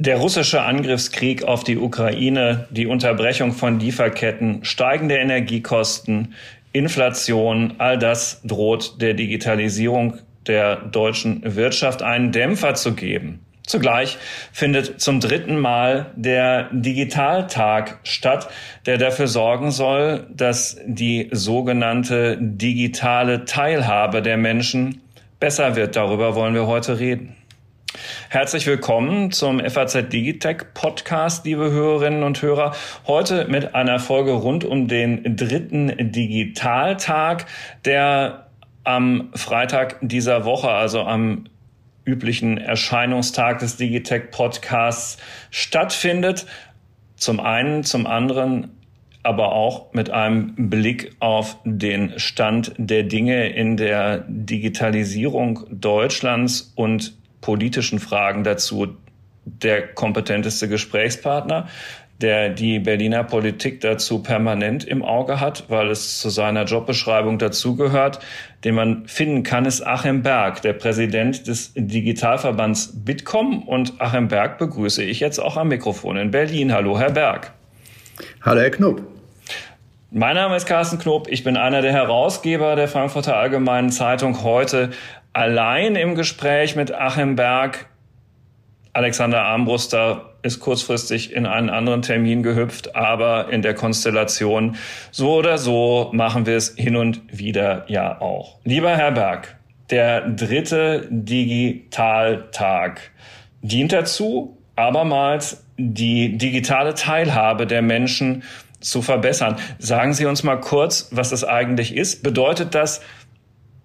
Der russische Angriffskrieg auf die Ukraine, die Unterbrechung von Lieferketten, steigende Energiekosten, Inflation, all das droht der Digitalisierung der deutschen Wirtschaft einen Dämpfer zu geben. Zugleich findet zum dritten Mal der Digitaltag statt, der dafür sorgen soll, dass die sogenannte digitale Teilhabe der Menschen besser wird. Darüber wollen wir heute reden. Herzlich willkommen zum FAZ Digitech Podcast, liebe Hörerinnen und Hörer. Heute mit einer Folge rund um den dritten Digitaltag, der am Freitag dieser Woche, also am üblichen Erscheinungstag des Digitech Podcasts stattfindet. Zum einen, zum anderen aber auch mit einem Blick auf den Stand der Dinge in der Digitalisierung Deutschlands und politischen Fragen dazu der kompetenteste Gesprächspartner, der die Berliner Politik dazu permanent im Auge hat, weil es zu seiner Jobbeschreibung dazugehört. Den man finden kann, ist Achim Berg, der Präsident des Digitalverbands Bitkom. Und Achim Berg begrüße ich jetzt auch am Mikrofon in Berlin. Hallo, Herr Berg. Hallo, Herr Knob. Mein Name ist Carsten Knob. Ich bin einer der Herausgeber der Frankfurter Allgemeinen Zeitung. Heute allein im Gespräch mit Achim Berg. Alexander Armbruster ist kurzfristig in einen anderen Termin gehüpft, aber in der Konstellation so oder so machen wir es hin und wieder ja auch. Lieber Herr Berg, der dritte Digitaltag dient dazu, abermals die digitale Teilhabe der Menschen zu verbessern. Sagen Sie uns mal kurz, was das eigentlich ist. Bedeutet das,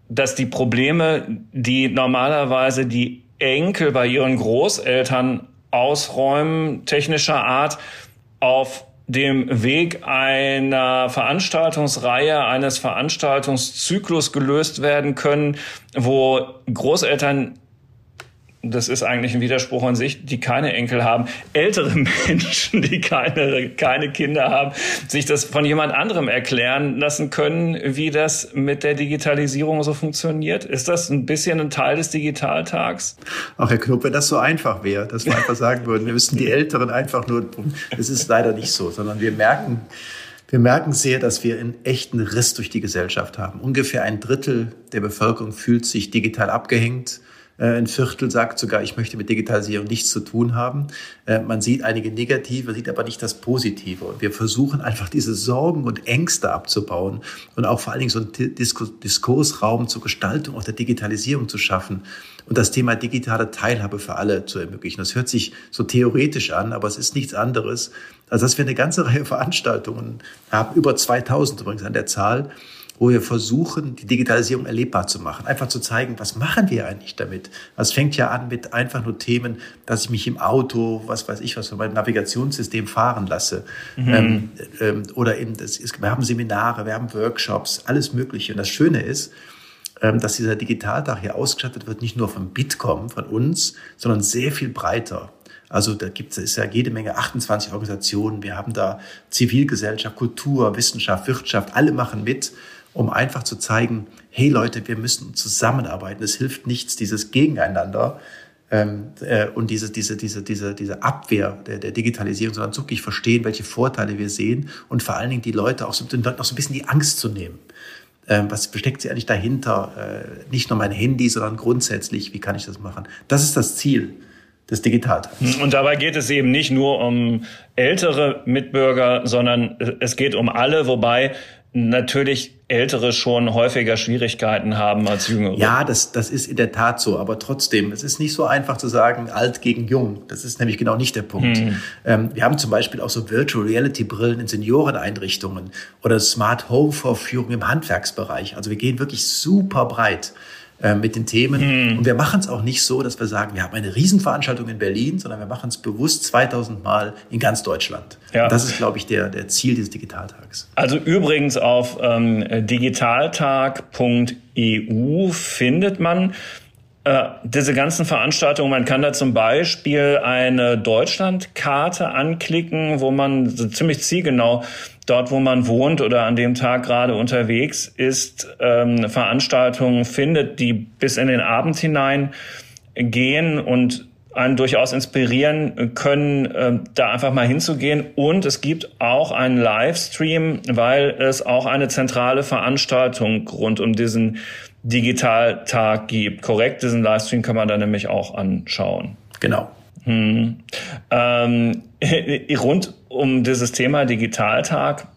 dass die Probleme, die normalerweise die Enkel bei ihren Großeltern ausräumen, technischer Art, auf dem Weg einer Veranstaltungsreihe, eines Veranstaltungszyklus gelöst werden können, wo Großeltern das ist eigentlich ein Widerspruch an sich, die keine Enkel haben, ältere Menschen, die keine, keine Kinder haben, sich das von jemand anderem erklären lassen können, wie das mit der Digitalisierung so funktioniert. Ist das ein bisschen ein Teil des Digitaltags? Ach, Herr Knob, wenn das so einfach wäre, dass wir einfach sagen würden, wir müssen die Älteren einfach nur, es ist leider nicht so, sondern wir merken, wir merken sehr, dass wir einen echten Riss durch die Gesellschaft haben. Ungefähr ein Drittel der Bevölkerung fühlt sich digital abgehängt. Äh, ein Viertel sagt sogar, ich möchte mit Digitalisierung nichts zu tun haben. Äh, man sieht einige Negative, sieht aber nicht das Positive. Und wir versuchen einfach diese Sorgen und Ängste abzubauen und auch vor allen Dingen so einen Diskursraum zur Gestaltung auch der Digitalisierung zu schaffen und das Thema digitale Teilhabe für alle zu ermöglichen. Das hört sich so theoretisch an, aber es ist nichts anderes, als dass wir eine ganze Reihe Veranstaltungen haben, über 2000 übrigens an der Zahl, wo wir versuchen, die Digitalisierung erlebbar zu machen. Einfach zu zeigen, was machen wir eigentlich damit? Es fängt ja an mit einfach nur Themen, dass ich mich im Auto, was weiß ich was, von meinem Navigationssystem fahren lasse. Mhm. Ähm, ähm, oder eben, das ist, wir haben Seminare, wir haben Workshops, alles Mögliche. Und das Schöne ist, ähm, dass dieser Digitaltag hier ausgestattet wird, nicht nur von Bitkom, von uns, sondern sehr viel breiter. Also da gibt es ja jede Menge, 28 Organisationen. Wir haben da Zivilgesellschaft, Kultur, Wissenschaft, Wirtschaft, alle machen mit um einfach zu zeigen, hey Leute, wir müssen zusammenarbeiten. Es hilft nichts, dieses Gegeneinander ähm, äh, und diese, diese, diese, diese, diese Abwehr der, der Digitalisierung, sondern wirklich verstehen, welche Vorteile wir sehen und vor allen Dingen die Leute auch so, den Leuten auch so ein bisschen die Angst zu nehmen. Ähm, was versteckt sie eigentlich dahinter? Äh, nicht nur mein Handy, sondern grundsätzlich, wie kann ich das machen? Das ist das Ziel des Digitaltags. Und dabei geht es eben nicht nur um ältere Mitbürger, sondern es geht um alle, wobei natürlich Ältere schon häufiger Schwierigkeiten haben als Jüngere. Ja, das, das ist in der Tat so. Aber trotzdem, es ist nicht so einfach zu sagen, alt gegen jung. Das ist nämlich genau nicht der Punkt. Hm. Ähm, wir haben zum Beispiel auch so Virtual Reality Brillen in Senioreneinrichtungen oder Smart Home Vorführungen im Handwerksbereich. Also wir gehen wirklich super breit. Äh, mit den Themen. Hm. Und wir machen es auch nicht so, dass wir sagen, wir haben eine Riesenveranstaltung in Berlin, sondern wir machen es bewusst 2000 Mal in ganz Deutschland. Ja. das ist, glaube ich, der, der Ziel dieses Digitaltags. Also übrigens auf ähm, digitaltag.eu findet man Äh, diese ganzen Veranstaltungen, man kann da zum Beispiel eine Deutschlandkarte anklicken, wo man so ziemlich zielgenau dort, wo man wohnt oder an dem Tag gerade unterwegs ist, ähm, Veranstaltungen findet, die bis in den Abend hinein gehen und einen durchaus inspirieren können, äh, da einfach mal hinzugehen. Und es gibt auch einen Livestream, weil es auch eine zentrale Veranstaltung rund um diesen Digitaltag gibt. Korrekt, diesen Livestream kann man da nämlich auch anschauen. Genau. Hm. Ähm, rund um dieses Thema Digitaltag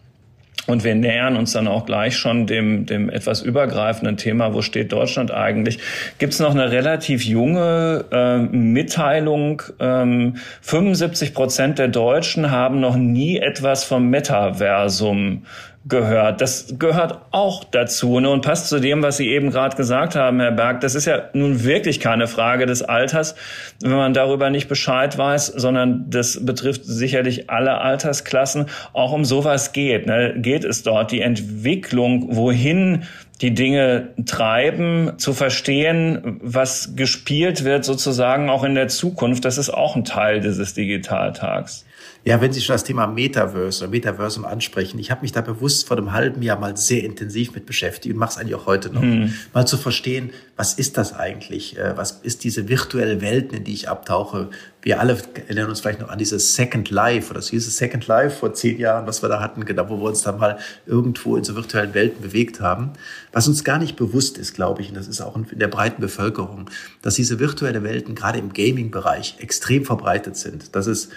und wir nähern uns dann auch gleich schon dem, dem etwas übergreifenden Thema, wo steht Deutschland eigentlich? Gibt es noch eine relativ junge äh, Mitteilung? Ähm, 75 Prozent der Deutschen haben noch nie etwas vom Metaversum gehört. Das gehört auch dazu ne, und passt zu dem, was Sie eben gerade gesagt haben, Herr Berg. Das ist ja nun wirklich keine Frage des Alters, wenn man darüber nicht Bescheid weiß, sondern das betrifft sicherlich alle Altersklassen. Auch um sowas geht. Ne, geht es dort die Entwicklung, wohin die Dinge treiben, zu verstehen, was gespielt wird sozusagen auch in der Zukunft. Das ist auch ein Teil dieses Digitaltags. Ja, wenn Sie schon das Thema Metaverse oder Metaversum ansprechen, ich habe mich da bewusst vor einem halben Jahr mal sehr intensiv mit beschäftigt und mache es eigentlich auch heute noch, hm. mal zu verstehen, was ist das eigentlich? Äh, was ist diese virtuelle Welt, in die ich abtauche? Wir alle erinnern uns vielleicht noch an dieses Second Life oder so dieses Second Life vor zehn Jahren, was wir da hatten, genau, wo wir uns dann mal irgendwo in so virtuellen Welten bewegt haben. Was uns gar nicht bewusst ist, glaube ich, und das ist auch in der breiten Bevölkerung, dass diese virtuelle Welten gerade im Gaming-Bereich extrem verbreitet sind. Dass es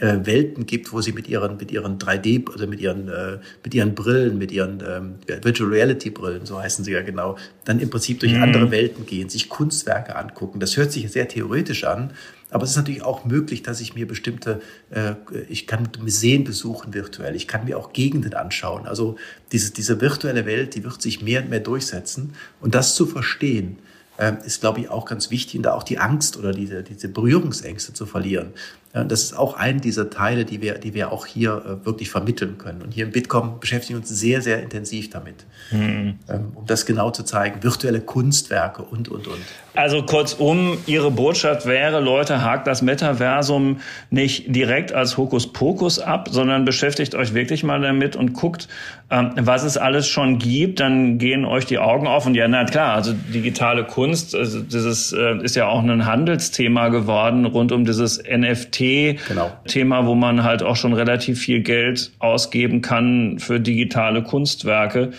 äh, Welten gibt, wo sie mit ihren mit ihren 3D also mit ihren äh, mit ihren Brillen, mit ihren ähm, Virtual Reality Brillen, so heißen sie ja genau, dann im Prinzip durch mhm. andere Welten gehen, sich Kunstwerke angucken. Das hört sich sehr theoretisch an, aber es ist natürlich auch möglich, dass ich mir bestimmte, äh, ich kann Museen besuchen virtuell, ich kann mir auch Gegenden anschauen. Also diese, diese virtuelle Welt, die wird sich mehr und mehr durchsetzen. Und das zu verstehen, äh, ist, glaube ich, auch ganz wichtig, und da auch die Angst oder diese, diese Berührungsängste zu verlieren. Ja, das ist auch ein dieser Teile, die wir, die wir auch hier äh, wirklich vermitteln können. Und hier im Bitkom beschäftigen wir uns sehr, sehr intensiv damit, mhm. um das genau zu zeigen. Virtuelle Kunstwerke und, und, und. Also kurzum, Ihre Botschaft wäre, Leute, hakt das Metaversum nicht direkt als Hokuspokus ab, sondern beschäftigt euch wirklich mal damit und guckt, ähm, was es alles schon gibt. Dann gehen euch die Augen auf. Und ja, na klar, also digitale Kunst, also dieses äh, ist ja auch ein Handelsthema geworden rund um dieses NFT NFT-Thema, genau. wo man halt auch schon relativ viel Geld ausgeben kann für digitale Kunstwerke.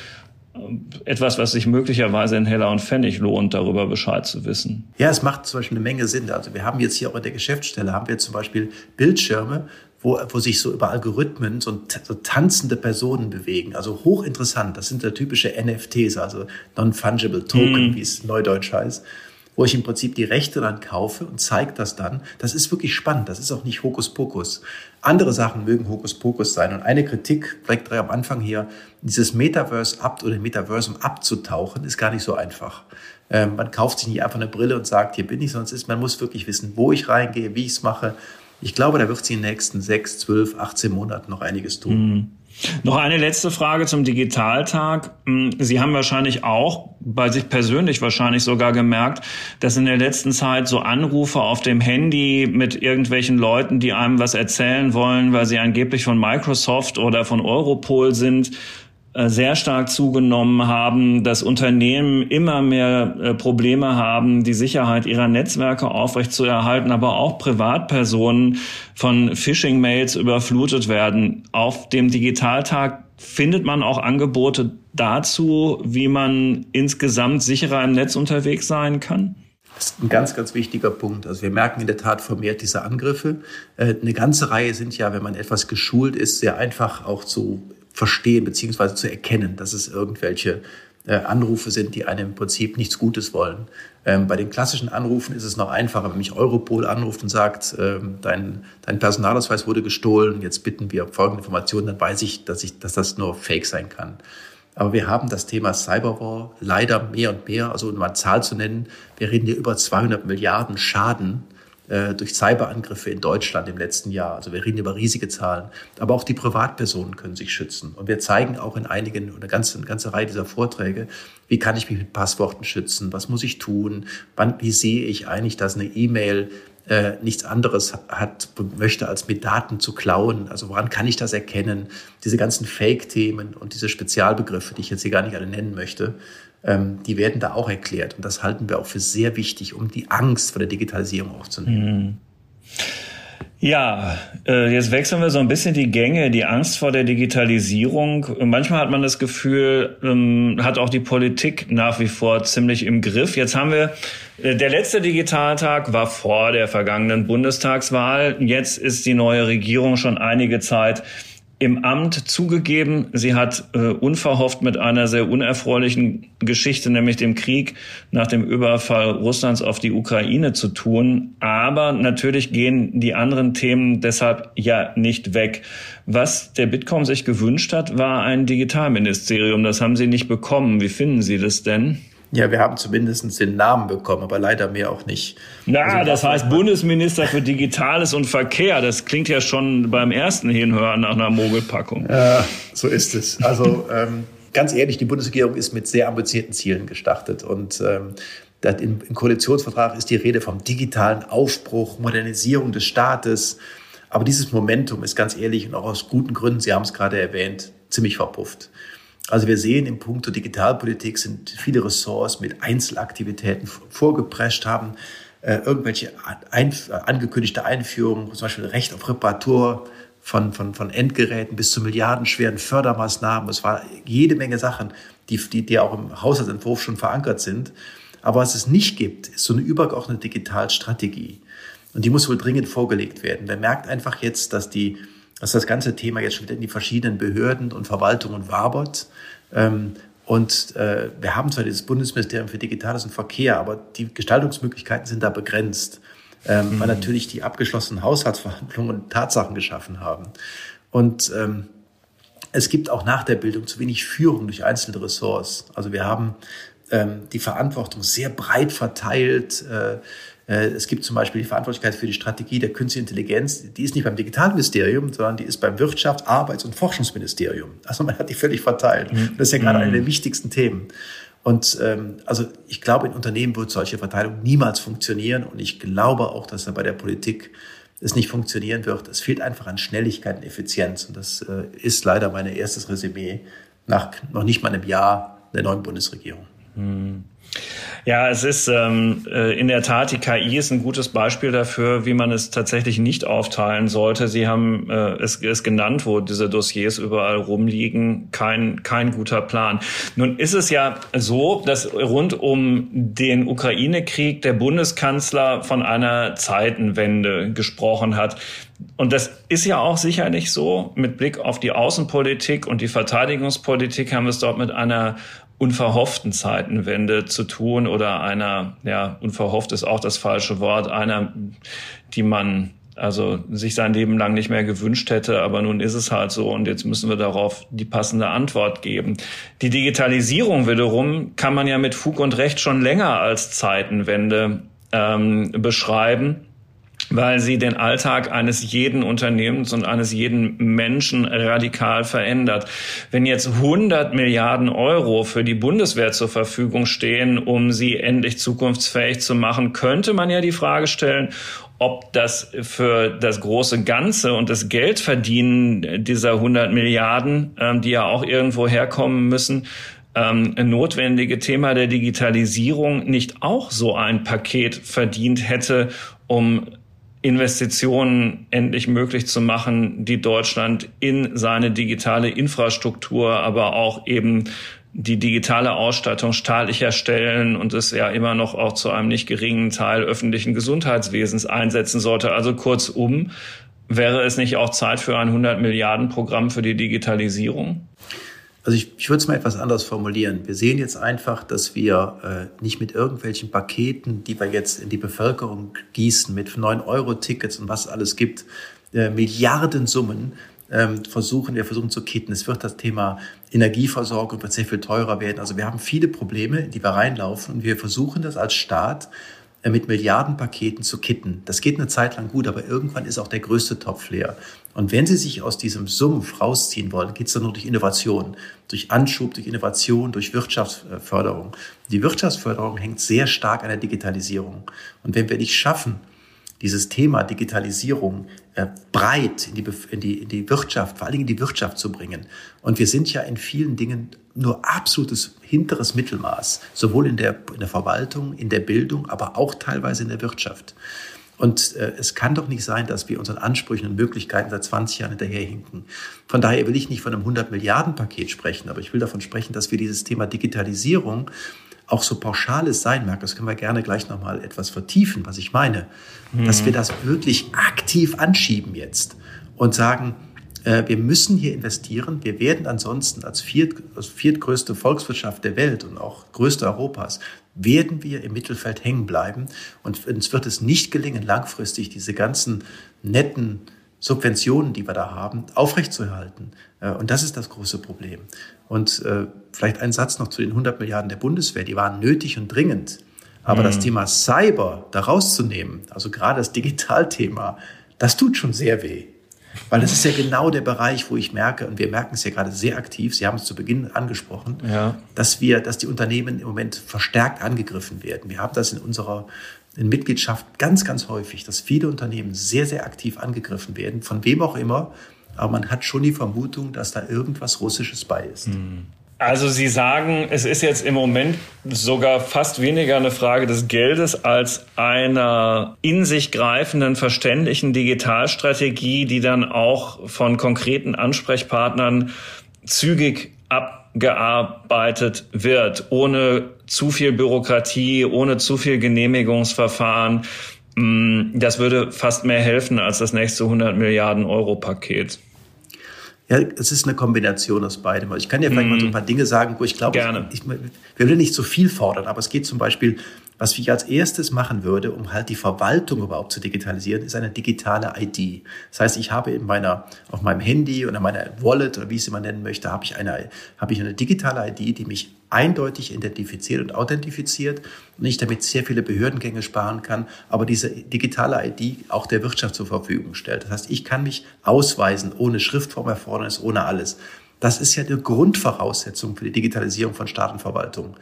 Etwas, was sich möglicherweise in Heller und Pfennig lohnt, darüber Bescheid zu wissen. Ja, es macht zum Beispiel eine Menge Sinn. Also wir haben jetzt hier auch in der Geschäftsstelle, haben wir zum Beispiel Bildschirme, wo, wo sich so über Algorithmen so, so tanzende Personen bewegen. Also hochinteressant. Das sind ja typische NFTs, also Non-Fungible Token, mm. wie es neudeutsch heißt wo ich im Prinzip die Rechte dann kaufe und zeige das dann. Das ist wirklich spannend. Das ist auch nicht Hokuspokus. Andere Sachen mögen Hokuspokus sein. Und eine Kritik, vielleicht am Anfang hier, dieses Metaverse ab oder Metaversum abzutauchen, ist gar nicht so einfach. Ähm, man kauft sich nicht einfach eine Brille und sagt, hier bin ich, sondern ist, man muss wirklich wissen, wo ich reingehe, wie ich es mache. Ich glaube, da wird sich in den nächsten sechs, zwölf, 18 Monaten noch einiges tun. Mhm. Noch eine letzte Frage zum Digitaltag. Hm, Sie haben wahrscheinlich auch bei sich persönlich wahrscheinlich sogar gemerkt, dass in der letzten Zeit so Anrufe auf dem Handy mit irgendwelchen Leuten, die einem was erzählen wollen, weil sie angeblich von Microsoft oder von Europol sind, sehr stark zugenommen haben, dass Unternehmen immer mehr äh, Probleme haben, die Sicherheit ihrer Netzwerke aufrechtzuerhalten, aber auch Privatpersonen von Phishing-Mails überflutet werden. Auf dem Digitaltag findet man auch Angebote dazu, wie man insgesamt sicherer im Netz unterwegs sein kann? Das ist ein ganz, ganz wichtiger Punkt. Also wir merken in der Tat vermehrt diese Angriffe. Äh, eine ganze Reihe sind ja, wenn man etwas geschult ist, sehr einfach auch zu verstehen beziehungsweise zu erkennen, dass es irgendwelche äh, Anrufe sind, die einem im Prinzip nichts Gutes wollen. Ähm, bei den klassischen Anrufen ist es noch einfacher, wenn mich Europol anruft und sagt, ähm, dein, dein Personalausweis wurde gestohlen, jetzt bitten wir folgende Informationen, dann weiß ich, dass, ich, dass das nur Fake sein kann. Aber wir haben das Thema Cyberwar leider mehr und mehr, also um eine Zahl zu nennen, wir reden hier über 200 Milliarden Schaden durch Cyberangriffe in Deutschland im letzten Jahr. Also wir reden über riesige Zahlen. Aber auch die Privatpersonen können sich schützen. Und wir zeigen auch in einigen, eine ganze, eine ganze Reihe dieser Vorträge, wie kann ich mich mit Passworten schützen? Was muss ich tun? Wann, wie sehe ich eigentlich, dass eine E-Mail äh, nichts anderes hat, möchte, als mit Daten zu klauen. Also woran kann ich das erkennen? Diese ganzen Fake-Themen und diese Spezialbegriffe, die ich jetzt hier gar nicht alle nennen möchte, ähm, die werden da auch erklärt. Und das halten wir auch für sehr wichtig, um die Angst vor der Digitalisierung aufzunehmen. Mhm. Ja, äh, jetzt wechseln wir so ein bisschen die Gänge, die Angst vor der Digitalisierung. Manchmal hat man das Gefühl, ähm, hat auch die Politik nach wie vor ziemlich im Griff. Jetzt haben wir, äh, der letzte Digitaltag war vor der vergangenen Bundestagswahl. Jetzt ist die neue Regierung schon einige Zeit im Amt zugegeben, sie hat äh, unverhofft mit einer sehr unerfreulichen Geschichte, nämlich dem Krieg nach dem Überfall Russlands auf die Ukraine zu tun. Aber natürlich gehen die anderen Themen deshalb ja nicht weg. Was der Bitkom sich gewünscht hat, war ein Digitalministerium. Das haben sie nicht bekommen. Wie finden Sie das denn? Ja, wir haben zumindest den Namen bekommen, aber leider mehr auch nicht. Na, also, das heißt Bundesminister für Digitales und Verkehr. Das klingt ja schon beim ersten Hinhören nach einer Mogelpackung. Ja, so ist es. Also ähm, ganz ehrlich, die Bundesregierung ist mit sehr ambitionierten Zielen gestartet und ähm, im, im Koalitionsvertrag ist die Rede vom digitalen Aufbruch, Modernisierung des Staates. Aber dieses Momentum ist ganz ehrlich und auch aus guten Gründen, Sie haben es gerade erwähnt, ziemlich verpufft. Also wir sehen im Punkt Digitalpolitik sind viele Ressorts mit Einzelaktivitäten vorgeprescht haben, äh, irgendwelche angekündigte Einführungen, zum Beispiel Recht auf Reparatur von, von, von Endgeräten bis zu milliardenschweren Fördermaßnahmen. Es war jede Menge Sachen, die, die, die auch im Haushaltsentwurf schon verankert sind. Aber was es nicht gibt, ist so eine übergeordnete Digitalstrategie. Und die muss wohl dringend vorgelegt werden. Man merkt einfach jetzt, dass die dass das ganze Thema jetzt schon wieder in die verschiedenen Behörden und Verwaltungen wabert. Ähm, und äh, wir haben zwar dieses Bundesministerium für Digitales und Verkehr, aber die Gestaltungsmöglichkeiten sind da begrenzt, ähm, mhm. weil natürlich die abgeschlossenen Haushaltsverhandlungen Tatsachen geschaffen haben. Und ähm, es gibt auch nach der Bildung zu wenig Führung durch einzelne Ressorts. Also wir haben ähm, die Verantwortung sehr breit verteilt. Äh, es gibt zum Beispiel die Verantwortlichkeit für die Strategie der künstlichen Intelligenz. Die ist nicht beim Digitalministerium, sondern die ist beim Wirtschafts-, Arbeits- und Forschungsministerium. Also man hat die völlig verteilt. Mhm. Das ist ja gerade mhm. eine der wichtigsten Themen. Und ähm, also ich glaube, in Unternehmen wird solche Verteilung niemals funktionieren. Und ich glaube auch, dass da bei der Politik es nicht funktionieren wird. Es fehlt einfach an Schnelligkeit und Effizienz. Und das äh, ist leider mein erstes Resümee nach noch nicht mal einem Jahr der neuen Bundesregierung. Mhm. Ja, es ist ähm, äh, in der Tat, die KI ist ein gutes Beispiel dafür, wie man es tatsächlich nicht aufteilen sollte. Sie haben äh, es, es genannt, wo diese Dossiers überall rumliegen. Kein, kein guter Plan. Nun ist es ja so, dass rund um den Ukraine-Krieg der Bundeskanzler von einer Zeitenwende gesprochen hat. Und das ist ja auch sicherlich so. Mit Blick auf die Außenpolitik und die Verteidigungspolitik haben wir es dort mit einer unverhofften Zeitenwende zu tun oder einer, ja, unverhofft ist auch das falsche Wort, einer, die man also sich sein Leben lang nicht mehr gewünscht hätte, aber nun ist es halt so und jetzt müssen wir darauf die passende Antwort geben. Die Digitalisierung wiederum kann man ja mit Fug und Recht schon länger als Zeitenwende ähm, beschreiben weil sie den Alltag eines jeden Unternehmens und eines jeden Menschen radikal verändert. Wenn jetzt 100 Milliarden Euro für die Bundeswehr zur Verfügung stehen, um sie endlich zukunftsfähig zu machen, könnte man ja die Frage stellen, ob das für das große Ganze und das Geldverdienen dieser 100 Milliarden, ähm, die ja auch irgendwo herkommen müssen, ähm, notwendige Thema der Digitalisierung nicht auch so ein Paket verdient hätte, um Investitionen endlich möglich zu machen, die Deutschland in seine digitale Infrastruktur, aber auch eben die digitale Ausstattung staatlicher Stellen und es ja immer noch auch zu einem nicht geringen Teil öffentlichen Gesundheitswesens einsetzen sollte. Also kurzum, wäre es nicht auch Zeit für ein 100 Milliarden Programm für die Digitalisierung? Also ich, ich würde es mal etwas anders formulieren. Wir sehen jetzt einfach, dass wir äh, nicht mit irgendwelchen Paketen, die wir jetzt in die Bevölkerung gießen, mit 9-Euro-Tickets und was alles gibt, äh, Milliardensummen ähm, versuchen, wir versuchen zu kitten. Es wird das Thema Energieversorgung wird sehr viel teurer werden. Also wir haben viele Probleme, in die wir reinlaufen und wir versuchen das als Staat mit Milliardenpaketen zu kitten. Das geht eine Zeit lang gut, aber irgendwann ist auch der größte Topf leer. Und wenn Sie sich aus diesem Sumpf rausziehen wollen, geht es dann nur durch Innovation, durch Anschub, durch Innovation, durch Wirtschaftsförderung. Die Wirtschaftsförderung hängt sehr stark an der Digitalisierung. Und wenn wir nicht schaffen, dieses Thema Digitalisierung äh, breit in die, in, die, in die Wirtschaft, vor allen Dingen in die Wirtschaft zu bringen. Und wir sind ja in vielen Dingen nur absolutes hinteres Mittelmaß, sowohl in der, in der Verwaltung, in der Bildung, aber auch teilweise in der Wirtschaft. Und äh, es kann doch nicht sein, dass wir unseren Ansprüchen und Möglichkeiten seit 20 Jahren hinterherhinken. Von daher will ich nicht von einem 100 Milliarden Paket sprechen, aber ich will davon sprechen, dass wir dieses Thema Digitalisierung auch so pauschal es sein mag, das können wir gerne gleich nochmal etwas vertiefen, was ich meine, mhm. dass wir das wirklich aktiv anschieben jetzt und sagen, äh, wir müssen hier investieren. Wir werden ansonsten als, viert, als viertgrößte Volkswirtschaft der Welt und auch größte Europas, werden wir im Mittelfeld hängen bleiben. Und uns wird es nicht gelingen, langfristig diese ganzen netten Subventionen, die wir da haben, aufrechtzuerhalten. Äh, und das ist das große Problem. Und äh, vielleicht ein Satz noch zu den 100 Milliarden der Bundeswehr. Die waren nötig und dringend. Aber mhm. das Thema Cyber da rauszunehmen, also gerade das Digitalthema, das tut schon sehr weh. Weil das ist ja genau der Bereich, wo ich merke, und wir merken es ja gerade sehr aktiv, Sie haben es zu Beginn angesprochen, ja. dass wir, dass die Unternehmen im Moment verstärkt angegriffen werden. Wir haben das in unserer in Mitgliedschaft ganz, ganz häufig, dass viele Unternehmen sehr, sehr aktiv angegriffen werden, von wem auch immer, aber man hat schon die Vermutung, dass da irgendwas Russisches bei ist. Also Sie sagen, es ist jetzt im Moment sogar fast weniger eine Frage des Geldes als einer in sich greifenden, verständlichen Digitalstrategie, die dann auch von konkreten Ansprechpartnern zügig abgearbeitet wird, ohne zu viel Bürokratie, ohne zu viel Genehmigungsverfahren. Hm, das würde fast mehr helfen als das nächste 100 Milliarden Euro Paket. Ja, es ist eine Kombination aus beidem. Ich kann ja vielleicht mm. mal so ein mhm. paar Dinge sagen, wo ich glaube, Gerne. Ich, ich, wir will nicht so viel fordern, aber es geht zum Beispiel was ich als erstes machen würde, um halt die Verwaltung überhaupt zu digitalisieren, ist eine digitale ID. Das heißt, ich habe in meiner, auf meinem Handy oder meiner Wallet oder wie ich es immer nennen möchte, habe ich eine, habe ich eine digitale ID, die mich eindeutig identifiziert und authentifiziert und ich damit sehr viele Behördengänge sparen kann, aber diese digitale ID auch der Wirtschaft zur Verfügung stellt. Das heißt, ich kann mich ausweisen ohne Schriftformerfordernis, ohne alles. Das ist ja die Grundvoraussetzung für die Digitalisierung von Staat und Verwaltung.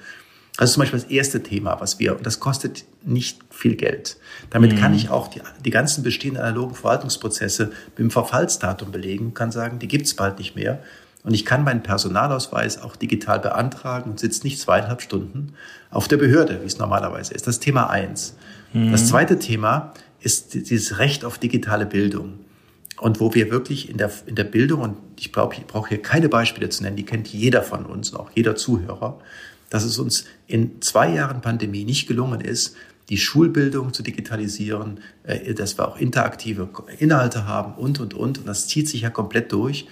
Das ist zum Beispiel das erste Thema, was wir, und das kostet nicht viel Geld. Damit mhm. kann ich auch die, die ganzen bestehenden analogen Verwaltungsprozesse mit dem Verfallsdatum belegen, kann sagen, die gibt's bald nicht mehr. Und ich kann meinen Personalausweis auch digital beantragen und sitze nicht zweieinhalb Stunden auf der Behörde, wie es normalerweise ist. Das ist Thema eins. Mhm. Das zweite Thema ist dieses Recht auf digitale Bildung. Und wo wir wirklich in der, in der Bildung, und ich brauche ich brauch hier keine Beispiele zu nennen, die kennt jeder von uns, auch jeder Zuhörer, dass es uns in zwei Jahren Pandemie nicht gelungen ist, die Schulbildung zu digitalisieren, äh, dass wir auch interaktive Inhalte haben und, und, und. Und das zieht sich ja komplett durch.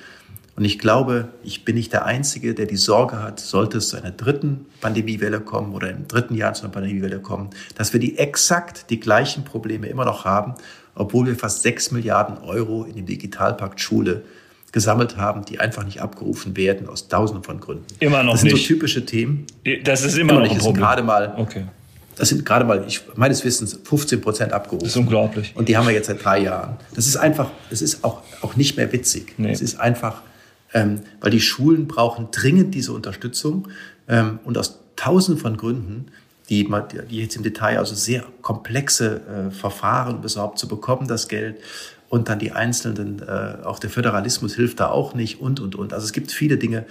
Und ich glaube, ich bin nicht der Einzige, der die Sorge hat, sollte es zu einer dritten Pandemiewelle kommen oder im dritten Jahr zu einer Pandemiewelle kommen, dass wir die exakt die gleichen Probleme immer noch haben, obwohl wir fast sechs Milliarden Euro in den Digitalpakt Schule gesammelt haben, die einfach nicht abgerufen werden aus tausenden von Gründen. Immer noch nicht. Das sind so typische Themen. Das ist immer, immer noch nicht. ein Problem. gerade mal, okay. Das sind gerade mal, ich, meines Wissens, 15 Prozent abgerufen. Das ist unglaublich. Und die haben wir jetzt seit drei Jahren. Das ist einfach, es ist auch, auch nicht mehr witzig. Nee. Es ist einfach, ähm, weil die Schulen brauchen dringend diese Unterstützung ähm, und aus tausenden von Gründen, die, die jetzt im Detail also sehr komplexe äh, Verfahren, um überhaupt zu bekommen, das Geld und dann die einzelnen, äh, auch der Föderalismus hilft da auch nicht und, und, und. Also es gibt viele Dinge,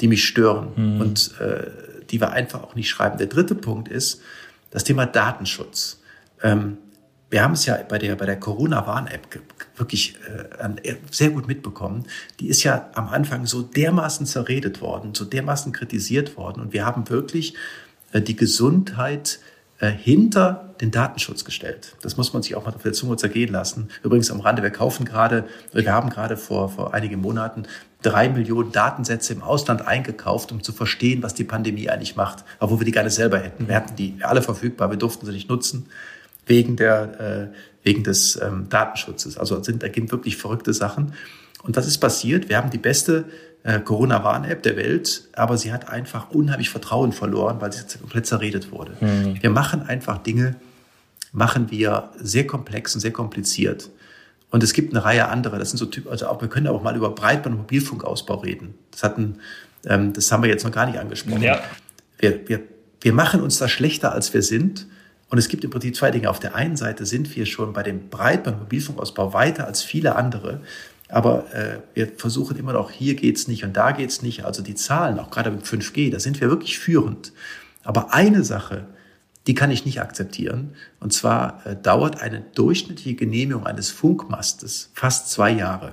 die mich stören mhm. und äh, die wir einfach auch nicht schreiben. Der dritte Punkt ist das Thema Datenschutz. Ähm, wir haben es ja bei der, bei der Corona-Warn-App wirklich äh, sehr gut mitbekommen. Die ist ja am Anfang so dermaßen zerredet worden, so dermaßen kritisiert worden. Und wir haben wirklich äh, die Gesundheit äh, hinter den Datenschutz gestellt. Das muss man sich auch mal auf der Zunge zergehen lassen. Übrigens am Rande, wir kaufen gerade, wir haben gerade vor, vor einigen Monaten drei Millionen Datensätze im Ausland eingekauft, um zu verstehen, was die Pandemie eigentlich macht, obwohl wir die gerne selber hätten. Wir hatten die alle verfügbar, wir durften sie nicht nutzen wegen der äh, wegen des ähm, Datenschutzes. Also sind da gibt wirklich verrückte Sachen. Und was ist passiert? Wir haben die beste äh, Corona-Warn-App der Welt, aber sie hat einfach unheimlich Vertrauen verloren, weil sie komplett zerredet wurde. Mhm. Wir machen einfach Dinge, machen wir sehr komplex und sehr kompliziert. Und es gibt eine Reihe anderer. Das sind so Typen, also auch, wir können auch mal über Breitband- und Mobilfunkausbau reden. Das hatten, ähm, das haben wir jetzt noch gar nicht angesprochen. Ja. Wir, wir, wir machen uns da schlechter, als wir sind. Und es gibt im Prinzip zwei Dinge. Auf der einen Seite sind wir schon bei dem Breitband- und Mobilfunkausbau weiter als viele andere. Aber äh, wir versuchen immer noch, hier geht's nicht und da geht's nicht. Also die Zahlen, auch gerade mit 5G, da sind wir wirklich führend. Aber eine Sache, die kann ich nicht akzeptieren. Und zwar äh, dauert eine durchschnittliche Genehmigung eines Funkmastes fast zwei Jahre.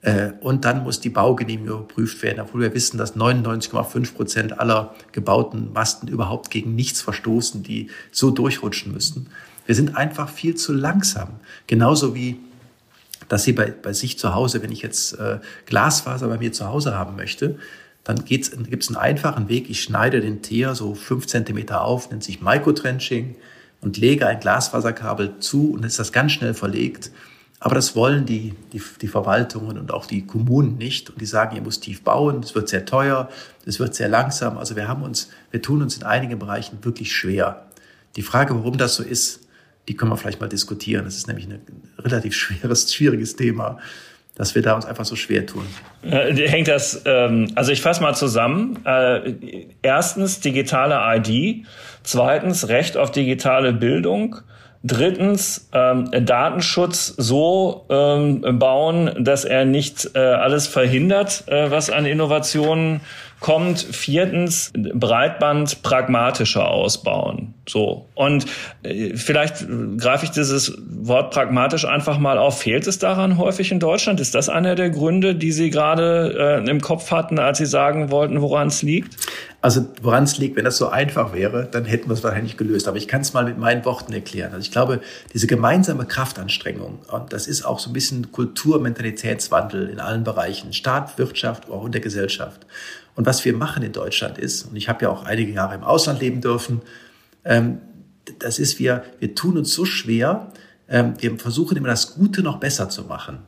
Äh, und dann muss die Baugenehmigung überprüft werden, obwohl wir wissen, dass 99,5 Prozent aller gebauten Masten überhaupt gegen nichts verstoßen, die so durchrutschen müssten. Wir sind einfach viel zu langsam. Genauso wie dass Sie bei, bei sich zu Hause, wenn ich jetzt äh, Glasfaser bei mir zu Hause haben möchte, dann gibt es einen einfachen Weg. Ich schneide den Teer so fünf Zentimeter auf, nennt sich Microtrenching und lege ein Glasfaserkabel zu und ist das ganz schnell verlegt. Aber das wollen die, die, die Verwaltungen und auch die Kommunen nicht. Und die sagen, ihr muss tief bauen, es wird sehr teuer, es wird sehr langsam. Also wir haben uns, wir tun uns in einigen Bereichen wirklich schwer. Die Frage, warum das so ist, die können wir vielleicht mal diskutieren. Das ist nämlich ein relativ schweres, schwieriges Thema dass wir da uns einfach so schwer tun? Äh, hängt das, ähm, also ich fasse mal zusammen. Äh, erstens digitale ID, zweitens Recht auf digitale Bildung, drittens ähm, Datenschutz so ähm, bauen, dass er nicht äh, alles verhindert, äh, was an Innovationen kommt. Viertens Breitband pragmatischer ausbauen. So. Und äh, vielleicht greife ich dieses Wort pragmatisch einfach mal auf. Fehlt es daran häufig in Deutschland? Ist das einer der Gründe, die Sie gerade äh, im Kopf hatten, als Sie sagen wollten, woran es liegt? Also woran es liegt, wenn das so einfach wäre, dann hätten wir es wahrscheinlich gelöst. Aber ich kann es mal mit meinen Worten erklären. Also ich glaube, diese gemeinsame Kraftanstrengung, das ist auch so ein bisschen Kultur, Mentalitätswandel in allen Bereichen, Staat, Wirtschaft, auch in der Gesellschaft. Und was wir machen in Deutschland ist, und ich habe ja auch einige Jahre im Ausland leben dürfen, ähm, das ist, wir, wir tun uns so schwer, ähm, wir versuchen immer das Gute noch besser zu machen.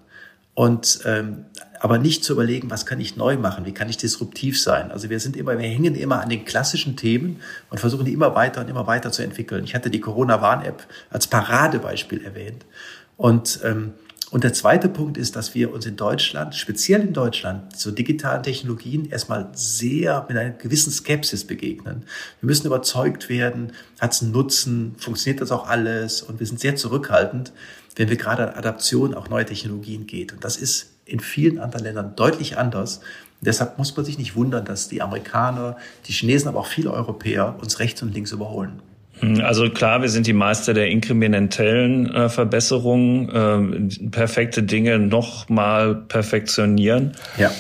Und ähm, aber nicht zu überlegen, was kann ich neu machen, wie kann ich disruptiv sein. Also wir sind immer, wir hängen immer an den klassischen Themen und versuchen die immer weiter und immer weiter zu entwickeln. Ich hatte die Corona-Warn-App als Paradebeispiel erwähnt. Und ähm, und der zweite Punkt ist, dass wir uns in Deutschland, speziell in Deutschland, zu digitalen Technologien erstmal sehr mit einer gewissen Skepsis begegnen. Wir müssen überzeugt werden, hat es einen Nutzen, funktioniert das auch alles? Und wir sind sehr zurückhaltend, wenn wir gerade an Adaption auch neue Technologien geht. Und das ist in vielen anderen Ländern deutlich anders. Und deshalb muss man sich nicht wundern, dass die Amerikaner, die Chinesen, aber auch viele Europäer uns rechts und links überholen. Hm, also klar, wir sind die Meister der inkrementellen äh, Verbesserungen, äh, perfekte Dinge noch mal perfektionieren. Ja.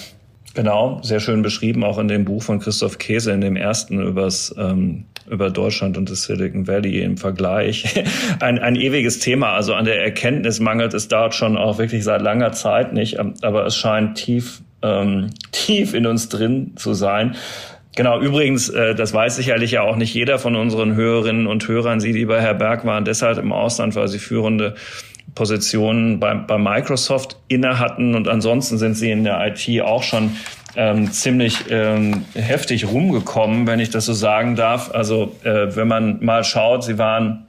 Genau, sehr schön beschrieben, auch in dem Buch von Christoph Käse, in dem ersten übers, ähm, über Deutschland und das Silicon Valley im Vergleich. Ein, ein ewiges Thema, also an der Erkenntnis mangelt es dort schon auch wirklich seit langer Zeit nicht, aber es scheint tief, ähm, tief in uns drin zu sein. Genau, übrigens, äh, das weiß sicherlich ja auch nicht jeder von unseren Hörerinnen und Hörern. Sie, lieber Herr Berg, waren deshalb im Ausland, weil Sie führende Positionen bei, bei Microsoft inne hatten und ansonsten sind Sie in der IT auch schon ähm, ziemlich ähm, heftig rumgekommen, wenn ich das so sagen darf. Also äh, wenn man mal schaut, Sie waren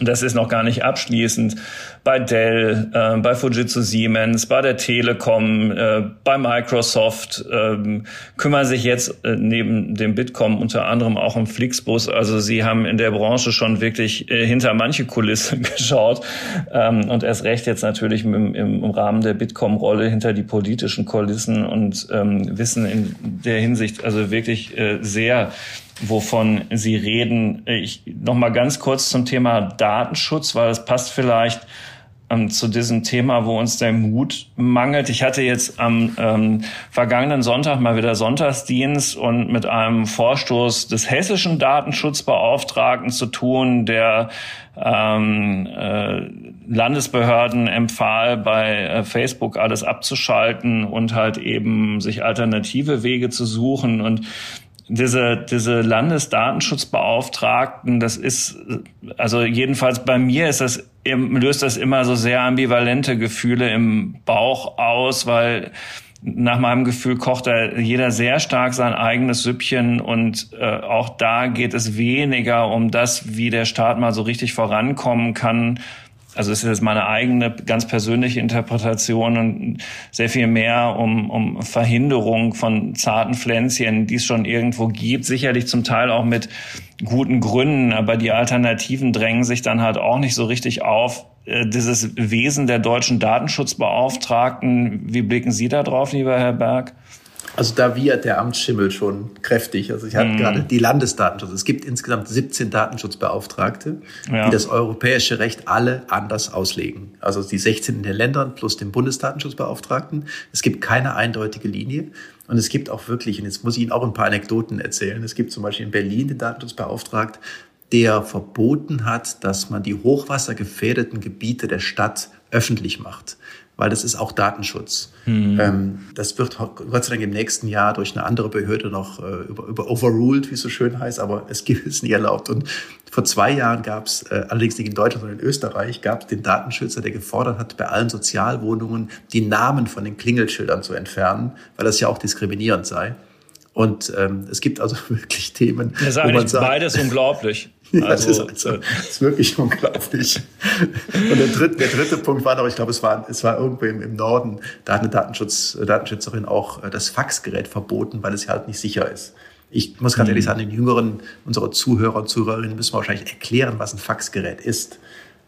das ist noch gar nicht abschließend, bei Dell, äh, bei Fujitsu Siemens, bei der Telekom, äh, bei Microsoft, äh, kümmern sich jetzt äh, neben dem Bitkom unter anderem auch um Flixbus. Also sie haben in der Branche schon wirklich äh, hinter manche Kulisse geschaut ähm, und erst recht jetzt natürlich im, im Rahmen der Bitkom-Rolle hinter die politischen Kulissen und ähm, wissen in der Hinsicht also wirklich äh, sehr wovon Sie reden. Ich noch mal ganz kurz zum Thema Datenschutz, weil es passt vielleicht ähm, zu diesem Thema, wo uns der Mut mangelt. Ich hatte jetzt am ähm, vergangenen Sonntag mal wieder Sonntagsdienst und mit einem Vorstoß des hessischen Datenschutzbeauftragten zu tun, der ähm, äh, Landesbehörden empfahl, bei äh, Facebook alles abzuschalten und halt eben sich alternative Wege zu suchen. Und diese, diese Landesdatenschutzbeauftragten, das ist, also jedenfalls bei mir ist das, löst das immer so sehr ambivalente Gefühle im Bauch aus, weil nach meinem Gefühl kocht da jeder sehr stark sein eigenes Süppchen und äh, auch da geht es weniger um das, wie der Staat mal so richtig vorankommen kann. Also es ist jetzt meine eigene ganz persönliche Interpretation und sehr viel mehr um, um Verhinderung von zarten Pflänzchen, die es schon irgendwo gibt, sicherlich zum Teil auch mit guten Gründen, aber die Alternativen drängen sich dann halt auch nicht so richtig auf. Äh, dieses Wesen der deutschen Datenschutzbeauftragten, wie blicken Sie da drauf, lieber Herr Berg? Also da wird der Amtsschimmel schon kräftig. Also ich hatte mm. gerade die Landesdatenschutz. Es gibt insgesamt 17 Datenschutzbeauftragte, ja. die das europäische Recht alle anders auslegen. Also die 16 in den Ländern plus den Bundesdatenschutzbeauftragten. Es gibt keine eindeutige Linie. Und es gibt auch wirklich, und jetzt muss ich Ihnen auch ein paar Anekdoten erzählen. Es gibt zum Beispiel in Berlin den Datenschutzbeauftragten, der verboten hat, dass man die hochwassergefährdeten Gebiete der Stadt öffentlich macht, weil das ist auch Datenschutz. Mhm. Ähm, das wird Gott sei Dank im nächsten Jahr durch eine andere Behörde noch äh, über, über overruled, wie es so schön heißt, aber es gibt es nie erlaubt. Und vor zwei Jahren gab es, äh, allerdings nicht in Deutschland, sondern in Österreich, gab es den Datenschützer, der gefordert hat, bei allen Sozialwohnungen die Namen von den Klingelschildern zu entfernen, weil das ja auch diskriminierend sei. Und ähm, es gibt also wirklich Themen. Das ist eigentlich beides unglaublich. Ja, also, das, ist also, das ist wirklich unglaublich. Und der dritte, der dritte Punkt war noch, ich glaube, es war, es war irgendwo im, im Norden, da hat eine Datenschutz, Datenschützerin auch äh, das Faxgerät verboten, weil es ja halt nicht sicher ist. Ich muss ganz mhm. ehrlich sagen, den Jüngeren unserer Zuhörer und Zuhörerinnen müssen wir wahrscheinlich erklären, was ein Faxgerät ist.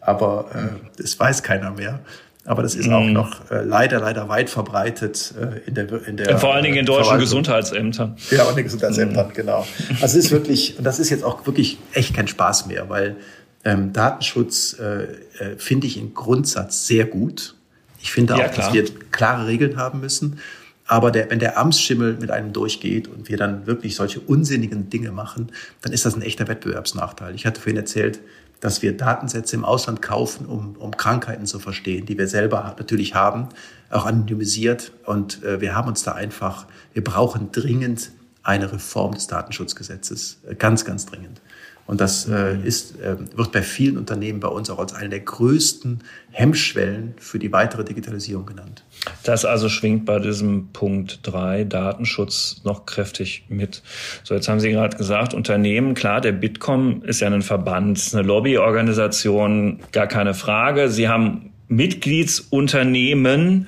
Aber äh, das weiß keiner mehr. Aber das ist auch mhm. noch äh, leider, leider weit verbreitet äh, in der in der Vor allen Dingen in deutschen Gesundheitsämtern. Ja, und in den Gesundheitsämtern, mhm. genau. Also es ist wirklich, und das ist jetzt auch wirklich echt kein Spaß mehr, weil ähm, Datenschutz äh, äh, finde ich im Grundsatz sehr gut. Ich finde auch, ja, dass wir klare Regeln haben müssen. Aber der, wenn der Amtsschimmel mit einem durchgeht und wir dann wirklich solche unsinnigen Dinge machen, dann ist das ein echter Wettbewerbsnachteil. Ich hatte vorhin erzählt, dass wir Datensätze im Ausland kaufen, um, um Krankheiten zu verstehen, die wir selber natürlich haben, auch anonymisiert. Und äh, wir haben uns da einfach, wir brauchen dringend eine Reform des Datenschutzgesetzes, äh, ganz, ganz dringend. Und das äh, mhm. ist, äh, wird bei vielen Unternehmen bei uns auch als eine der größten Hemmschwellen für die weitere Digitalisierung genannt. Das also schwingt bei diesem Punkt drei Datenschutz noch kräftig mit. So, jetzt haben Sie gerade gesagt, Unternehmen, klar, der Bitkom ist ja ein Verband, eine Lobbyorganisation, gar keine Frage. Sie haben Mitgliedsunternehmen,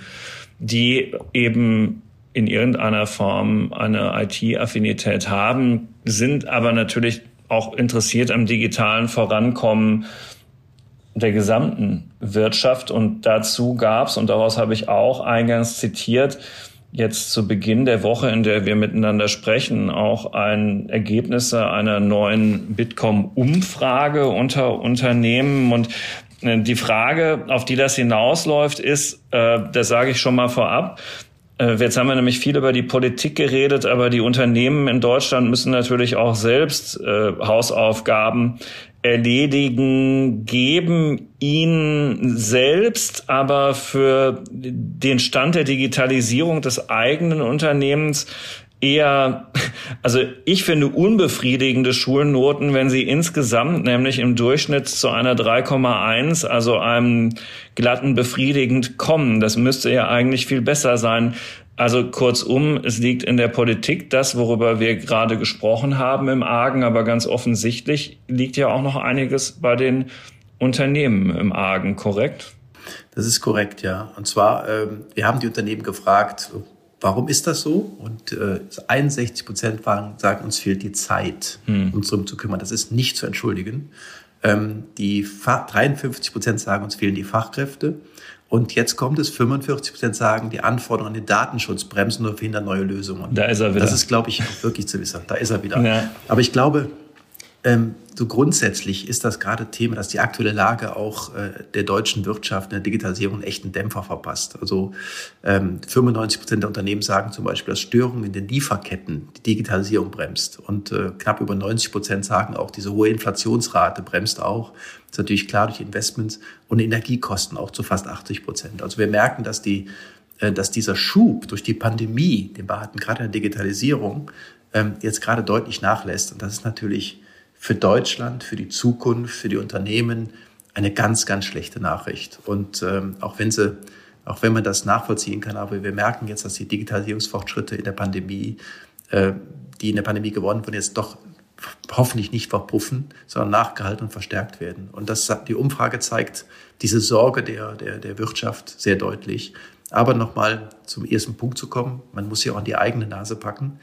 die eben in irgendeiner Form eine IT-Affinität haben, sind aber natürlich auch interessiert am digitalen Vorankommen der gesamten Wirtschaft. Und dazu gab es, und daraus habe ich auch eingangs zitiert, jetzt zu Beginn der Woche, in der wir miteinander sprechen, auch ein Ergebnisse einer neuen Bitkom-Umfrage unter Unternehmen. Und äh, die Frage, auf die das hinausläuft, ist, äh, das sage ich schon mal vorab, jetzt haben wir nämlich viel über die Politik geredet, aber die Unternehmen in Deutschland müssen natürlich auch selbst äh, Hausaufgaben erledigen, geben ihnen selbst aber für den Stand der Digitalisierung des eigenen Unternehmens eher, also ich finde unbefriedigende Schulnoten, wenn sie insgesamt nämlich im Durchschnitt zu einer 3,1, also einem glatten befriedigend kommen. Das müsste ja eigentlich viel besser sein. Also kurzum, es liegt in der Politik das, worüber wir gerade gesprochen haben im Argen, aber ganz offensichtlich liegt ja auch noch einiges bei den Unternehmen im Argen, korrekt? Das ist korrekt, ja. Und zwar, ähm, wir haben die Unternehmen gefragt, Warum ist das so? Und äh, 61 Prozent sagen, uns fehlt die Zeit, hm. uns darum zu kümmern. Das ist nicht zu entschuldigen. Ähm, die 53 Prozent sagen, uns fehlen die Fachkräfte. Und jetzt kommt es, 45 Prozent sagen, die Anforderungen an den Datenschutz bremsen oder verhindern neue Lösungen. Da ist er wieder. Das ist, glaube ich, wirklich zu wissen. Da ist er wieder. Ja. Aber ich glaube, ähm, so grundsätzlich ist das gerade Thema, dass die aktuelle Lage auch äh, der deutschen Wirtschaft in der Digitalisierung einen echten Dämpfer verpasst. Also ähm, 95 Prozent der Unternehmen sagen zum Beispiel, dass Störungen in den Lieferketten die Digitalisierung bremst. Und äh, knapp über 90 Prozent sagen auch, diese hohe Inflationsrate bremst auch. Das ist natürlich klar durch Investments und Energiekosten auch zu fast 80 Prozent. Also wir merken, dass die äh, dass dieser Schub durch die Pandemie, den wir hatten, gerade in der Digitalisierung, ähm, jetzt gerade deutlich nachlässt. Und das ist natürlich für Deutschland, für die Zukunft, für die Unternehmen eine ganz, ganz schlechte Nachricht. Und ähm, auch wenn sie auch wenn man das nachvollziehen kann. Aber wir merken jetzt, dass die Digitalisierungsfortschritte in der Pandemie, äh, die in der Pandemie gewonnen wurden, jetzt doch hoffentlich nicht verpuffen, sondern nachgehalten und verstärkt werden. Und das, die Umfrage zeigt diese Sorge der, der, der Wirtschaft sehr deutlich. Aber nochmal zum ersten Punkt zu kommen, man muss ja auch an die eigene Nase packen.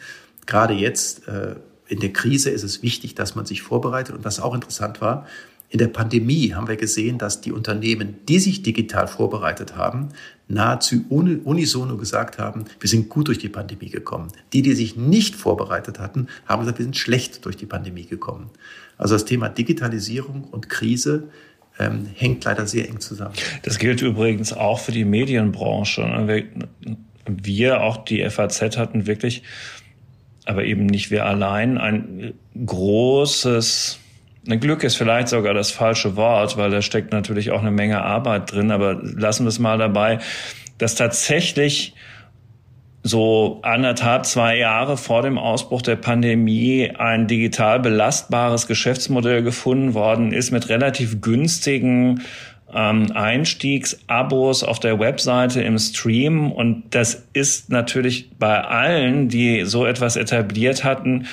Gerade jetzt äh, in der Krise ist es wichtig, dass man sich vorbereitet. Und was auch interessant war, in der Pandemie haben wir gesehen, dass die Unternehmen, die sich digital vorbereitet haben, nahezu unisono gesagt haben, wir sind gut durch die Pandemie gekommen. Die, die sich nicht vorbereitet hatten, haben gesagt, wir sind schlecht durch die Pandemie gekommen. Also das Thema Digitalisierung und Krise ähm, hängt leider sehr eng zusammen. Das gilt übrigens auch für die Medienbranche. Wir, wir auch die FAZ hatten wirklich, aber eben nicht wir allein, ein großes Glück ist vielleicht sogar das falsche Wort, weil da steckt natürlich auch eine Menge Arbeit drin, aber lassen wir es mal dabei, dass tatsächlich so anderthalb, zwei Jahre vor dem Ausbruch der Pandemie ein digital belastbares Geschäftsmodell gefunden worden ist mit relativ günstigen ähm, Einstiegsabos auf der Webseite im Stream. Und das ist natürlich bei allen, die so etwas etabliert hatten,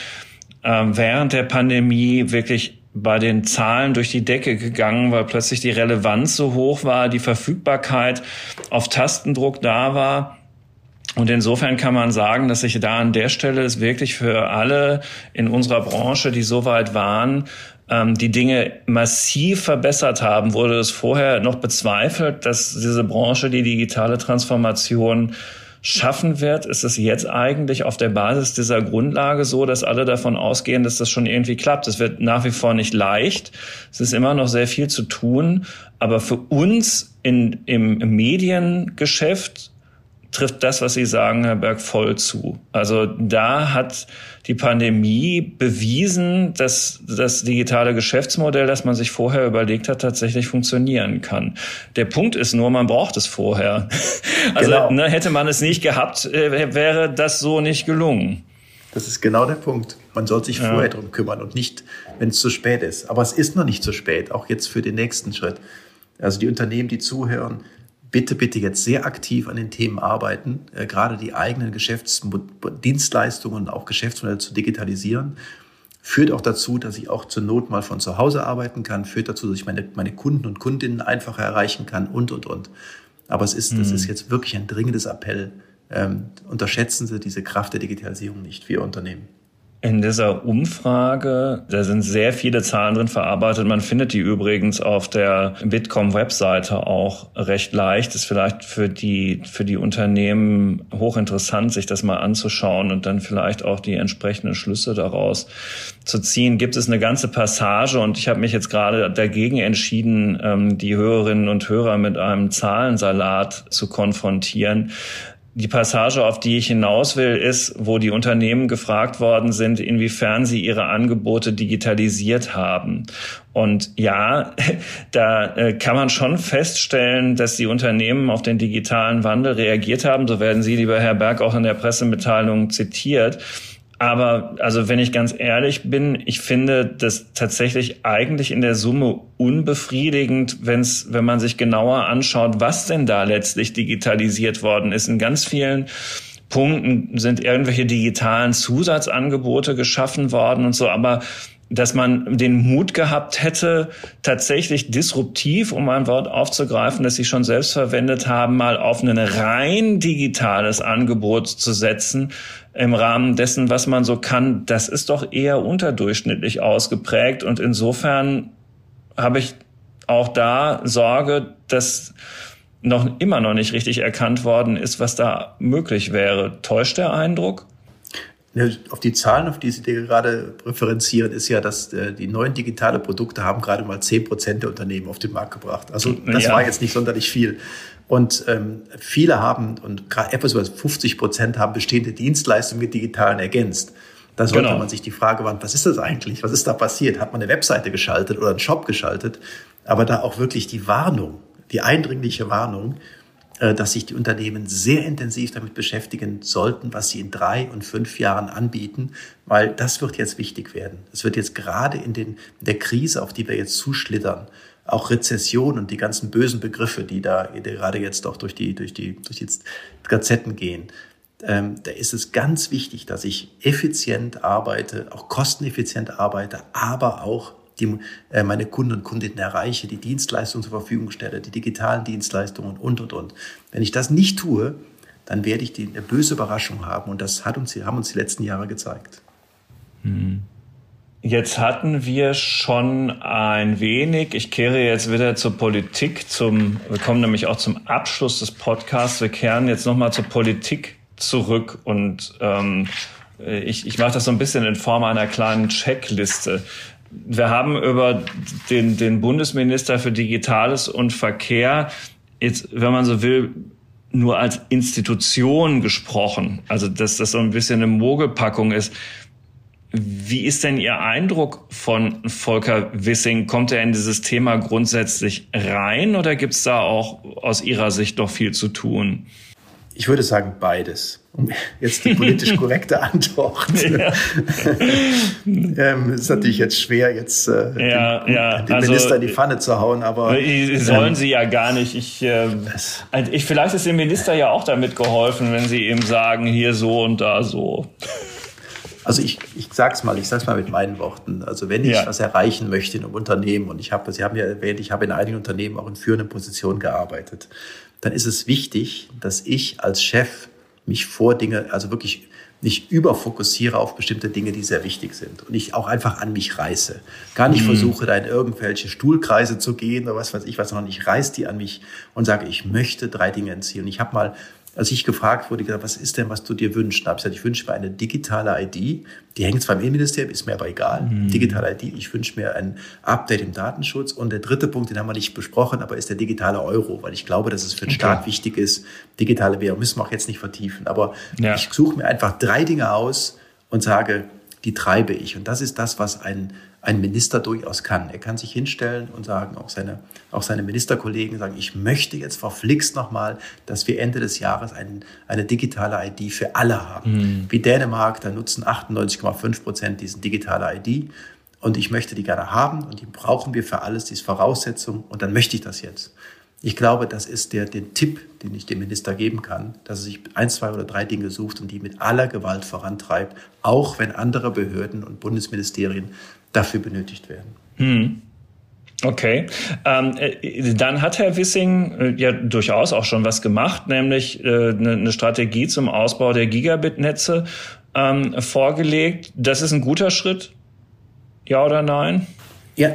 äh, während der Pandemie wirklich bei den Zahlen durch die Decke gegangen, weil plötzlich die Relevanz so hoch war, die Verfügbarkeit auf Tastendruck da war. Und insofern kann man sagen, dass sich da an der Stelle es wirklich für alle in unserer Branche, die so weit waren, ähm, die Dinge massiv verbessert haben. Wurde es vorher noch bezweifelt, dass diese Branche die digitale Transformation schaffen wird, ist es jetzt eigentlich auf der Basis dieser Grundlage so, dass alle davon ausgehen, dass das schon irgendwie klappt. Es wird nach wie vor nicht leicht. Es ist immer noch sehr viel zu tun. Aber für uns in, im Mediengeschäft trifft das, was Sie sagen, Herr Berg, voll zu. Also da hat die Pandemie bewiesen, dass das digitale Geschäftsmodell, das man sich vorher überlegt hat, tatsächlich funktionieren kann. Der Punkt ist nur, man braucht es vorher. Also genau. ne, hätte man es nicht gehabt, äh, wäre das so nicht gelungen. Das ist genau der Punkt. Man soll sich ja. vorher drum kümmern und nicht, wenn es zu spät ist. Aber es ist noch nicht zu spät, auch jetzt für den nächsten Schritt. Also die Unternehmen, die zuhören, bitte, bitte jetzt sehr aktiv an den Themen arbeiten, äh, gerade die eigenen Geschäftsdienstleistungen und auch Geschäftsmodelle zu digitalisieren. Führt auch dazu, dass ich auch zur Not mal von zu Hause arbeiten kann, führt dazu, dass ich meine, meine Kunden und Kundinnen einfacher erreichen kann und, und, und. Aber es ist, mhm. das ist jetzt wirklich ein dringendes Appell. Ähm, unterschätzen Sie diese Kraft der Digitalisierung nicht Ihr Unternehmen. In dieser Umfrage, da sind sehr viele Zahlen drin verarbeitet. Man findet die übrigens auf der Bitkom-Webseite auch recht leicht. Ist vielleicht für die, für die Unternehmen hochinteressant, sich das mal anzuschauen und dann vielleicht auch die entsprechenden Schlüsse daraus zu ziehen. Gibt es eine ganze Passage und ich habe mich jetzt gerade dagegen entschieden, ähm, die Hörerinnen und Hörer mit einem Zahlensalat zu konfrontieren die Passage, auf die ich hinaus will, ist, wo die Unternehmen gefragt worden sind, inwiefern sie ihre Angebote digitalisiert haben. Und ja, da äh, kann man schon feststellen, dass die Unternehmen auf den digitalen Wandel reagiert haben. So werden Sie, lieber Herr Berg, auch in der Pressemitteilung zitiert. Aber also wenn ich ganz ehrlich bin, ich finde das tatsächlich eigentlich in der Summe unbefriedigend, wenn's, wenn man sich genauer anschaut, was denn da letztlich digitalisiert worden ist. In ganz vielen Punkten sind irgendwelche digitalen Zusatzangebote geschaffen worden und so, aber dass man den Mut gehabt hätte, tatsächlich disruptiv, um ein Wort aufzugreifen, das Sie schon selbst verwendet haben, mal auf ein rein digitales Angebot zu setzen im Rahmen dessen, was man so kann, das ist doch eher unterdurchschnittlich ausgeprägt. Und insofern habe ich auch da Sorge, dass noch immer noch nicht richtig erkannt worden ist, was da möglich wäre. Täuscht der Eindruck? Auf die Zahlen, auf die Sie gerade referenzieren, ist ja, dass äh, die neuen digitale Produkte haben gerade mal zehn Prozent der Unternehmen auf den Markt gebracht. Also das ja. war jetzt nicht sonderlich viel. Und ähm, viele haben, und gerade etwas über 50 Prozent haben bestehende Dienstleistungen mit digitalen ergänzt. Da sollte genau. man sich die Frage machen, was ist das eigentlich? Was ist da passiert? Hat man eine Webseite geschaltet oder einen Shop geschaltet? Aber da auch wirklich die Warnung, die eindringliche Warnung, dass sich die Unternehmen sehr intensiv damit beschäftigen sollten, was sie in drei und fünf Jahren anbieten, weil das wird jetzt wichtig werden. Es wird jetzt gerade in, den, in der Krise, auf die wir jetzt zuschlittern, auch Rezession und die ganzen bösen Begriffe, die da gerade jetzt auch durch die, durch die, durch die Gazetten gehen, ähm, da ist es ganz wichtig, dass ich effizient arbeite, auch kosteneffizient arbeite, aber auch die, äh, meine Kunden und Kundinnen erreiche, die Dienstleistungen zur Verfügung stelle, die digitalen Dienstleistungen und, und, und. Wenn ich das nicht tue, dann werde ich die, eine böse Überraschung haben. Und das hat uns, haben uns die letzten Jahre gezeigt. Hm. Jetzt hatten wir schon ein wenig, ich kehre jetzt wieder zur Politik, zum, wir kommen nämlich auch zum Abschluss des Podcasts, wir kehren jetzt nochmal zur Politik zurück und ähm, ich, ich mache das so ein bisschen in Form einer kleinen Checkliste. Wir haben über den, den Bundesminister für Digitales und Verkehr jetzt, wenn man so will, nur als Institution gesprochen. Also, dass das so ein bisschen eine Mogelpackung ist. Wie ist denn Ihr Eindruck von Volker Wissing? Kommt er in dieses Thema grundsätzlich rein oder gibt es da auch aus Ihrer Sicht noch viel zu tun? Ich würde sagen beides. Um jetzt die politisch korrekte Antwort. Ja. ähm, ist natürlich jetzt schwer, jetzt äh, ja, den, ja. den also, Minister in die Pfanne zu hauen, aber sollen ähm, Sie ja gar nicht. Ich, äh, ich, vielleicht ist dem Minister ja auch damit geholfen, wenn Sie ihm sagen, hier so und da so. Also ich, ich sag's mal, ich sag's mal mit meinen Worten. Also wenn ich ja. was erreichen möchte in einem Unternehmen und ich habe, Sie haben ja erwähnt, ich habe in einigen Unternehmen auch in führenden Positionen gearbeitet, dann ist es wichtig, dass ich als Chef mich vor Dinge, also wirklich nicht überfokussiere auf bestimmte Dinge, die sehr wichtig sind und ich auch einfach an mich reiße. Gar nicht mhm. versuche, da in irgendwelche Stuhlkreise zu gehen oder was weiß ich was, sondern ich reiß die an mich und sage, ich möchte drei Dinge entziehen. Und ich habe mal als ich gefragt wurde, gesagt, was ist denn, was du dir wünschst? Da habe ich gesagt, ich wünsche mir eine digitale ID. Die hängt zwar im Innenministerium, ist mir aber egal. Mhm. Digitale ID. Ich wünsche mir ein Update im Datenschutz. Und der dritte Punkt, den haben wir nicht besprochen, aber ist der digitale Euro, weil ich glaube, dass es für den okay. Staat wichtig ist. Digitale Währung müssen wir auch jetzt nicht vertiefen. Aber ja. ich suche mir einfach drei Dinge aus und sage, die treibe ich. Und das ist das, was ein ein Minister durchaus kann. Er kann sich hinstellen und sagen, auch seine, auch seine Ministerkollegen sagen, ich möchte jetzt verflixt nochmal, dass wir Ende des Jahres ein, eine digitale ID für alle haben. Mhm. Wie Dänemark, da nutzen 98,5 Prozent diese digitale ID. Und ich möchte die gerne haben und die brauchen wir für alles, die ist Voraussetzung und dann möchte ich das jetzt. Ich glaube, das ist der, den Tipp, den ich dem Minister geben kann, dass er sich ein, zwei oder drei Dinge sucht und die mit aller Gewalt vorantreibt, auch wenn andere Behörden und Bundesministerien dafür benötigt werden. Hm. Okay, ähm, äh, dann hat Herr Wissing äh, ja durchaus auch schon was gemacht, nämlich äh, eine, eine Strategie zum Ausbau der Gigabit-Netze ähm, vorgelegt. Das ist ein guter Schritt, ja oder nein? Ja,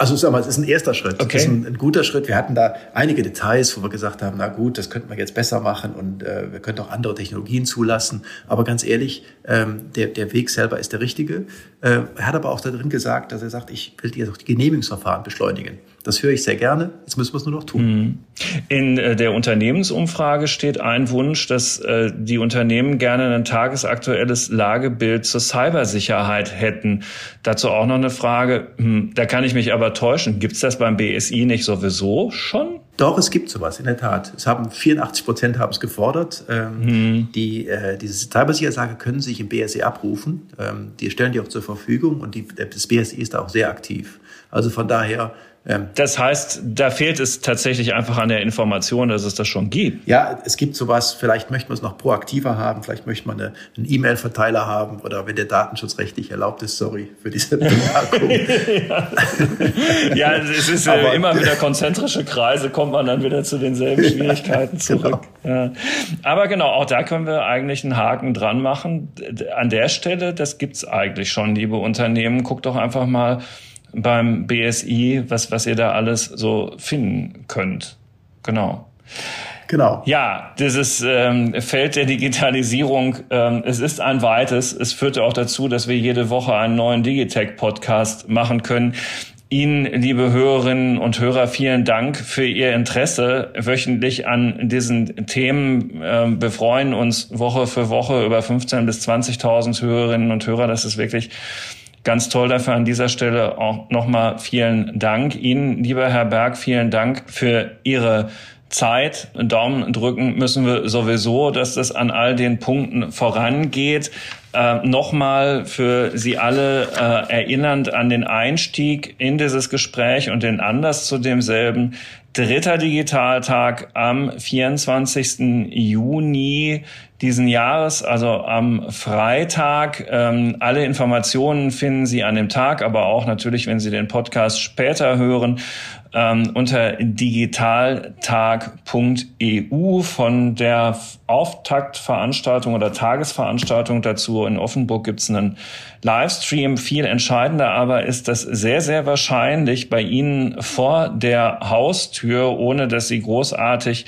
also sag mal, es ist ein erster Schritt. Okay. Es ist ein, ein, guter Schritt. Wir hatten da einige Details, wo wir gesagt haben, na gut, das könnten wir jetzt besser machen und äh, wir könnten auch andere Technologien zulassen. Aber ganz ehrlich, ähm, der, der Weg selber ist der richtige. Äh, er hat aber auch da drin gesagt, dass er sagt, ich will jetzt auch die Genehmigungsverfahren beschleunigen. Das höre ich sehr gerne. Jetzt müssen wir es nur noch tun. Mhm. In äh, der Unternehmensumfrage steht ein Wunsch, dass äh, die Unternehmen gerne ein tagesaktuelles Lagebild zur Cybersicherheit hätten. Dazu auch noch eine Frage. Hm, da kann ich mich aber täuschen. Gibt es das beim BSI nicht sowieso schon? Doch, es gibt sowas, in der Tat. Es haben 84 Prozent haben es gefordert. Ähm, hm. die, äh, diese Cybersicherheitslage können sich im BSI abrufen. Ähm, die stellen die auch zur Verfügung und die, das BSI ist da auch sehr aktiv. Also von daher ähm, das heißt, da fehlt es tatsächlich einfach an der Information, dass es das schon gibt. Ja, es gibt sowas, vielleicht möchte man es noch proaktiver haben, vielleicht möchte man eine, einen E-Mail-Verteiler haben oder wenn der Datenschutz rechtlich erlaubt ist, sorry für diese Bemerkung. ja. ja, es ist äh, Aber, immer wieder konzentrische Kreise, kommt man dann wieder zu denselben Schwierigkeiten zurück. Genau. Ja. Aber genau, auch da können wir eigentlich einen Haken dran machen. An der Stelle, das gibt's eigentlich schon, liebe Unternehmen. Guckt doch einfach mal, beim BSI, was, was ihr da alles so finden könnt. Genau. Genau. Ja, dieses ähm, Feld der Digitalisierung, ähm, es ist ein weites. Es führte auch dazu, dass wir jede Woche einen neuen Digitech-Podcast machen können. Ihnen, liebe Hörerinnen und Hörer, vielen Dank für Ihr Interesse wöchentlich an diesen Themen. Ähm, wir freuen uns Woche für Woche über 15.000 bis 20.000 Hörerinnen und Hörer. Das ist wirklich Ganz toll dafür an dieser Stelle auch nochmal vielen Dank. Ihnen, lieber Herr Berg, vielen Dank für Ihre Zeit. Daumen drücken müssen wir sowieso, dass das an all den Punkten vorangeht. äh, nochmal für Sie alle äh, erinnernd an den Einstieg in dieses Gespräch und den Anlass zu demselben. Dritter Digitaltag am 24. Juni diesen Jahres, also am Freitag. Ähm, alle Informationen finden Sie an dem Tag, aber auch natürlich, wenn Sie den Podcast später hören, ähm, unter digitaltag.eu von der Auftaktveranstaltung oder Tagesveranstaltung dazu. In Offenburg gibt es einen Livestream. Viel entscheidender aber ist, dass sehr, sehr wahrscheinlich bei Ihnen vor der Haustür, ohne dass Sie großartig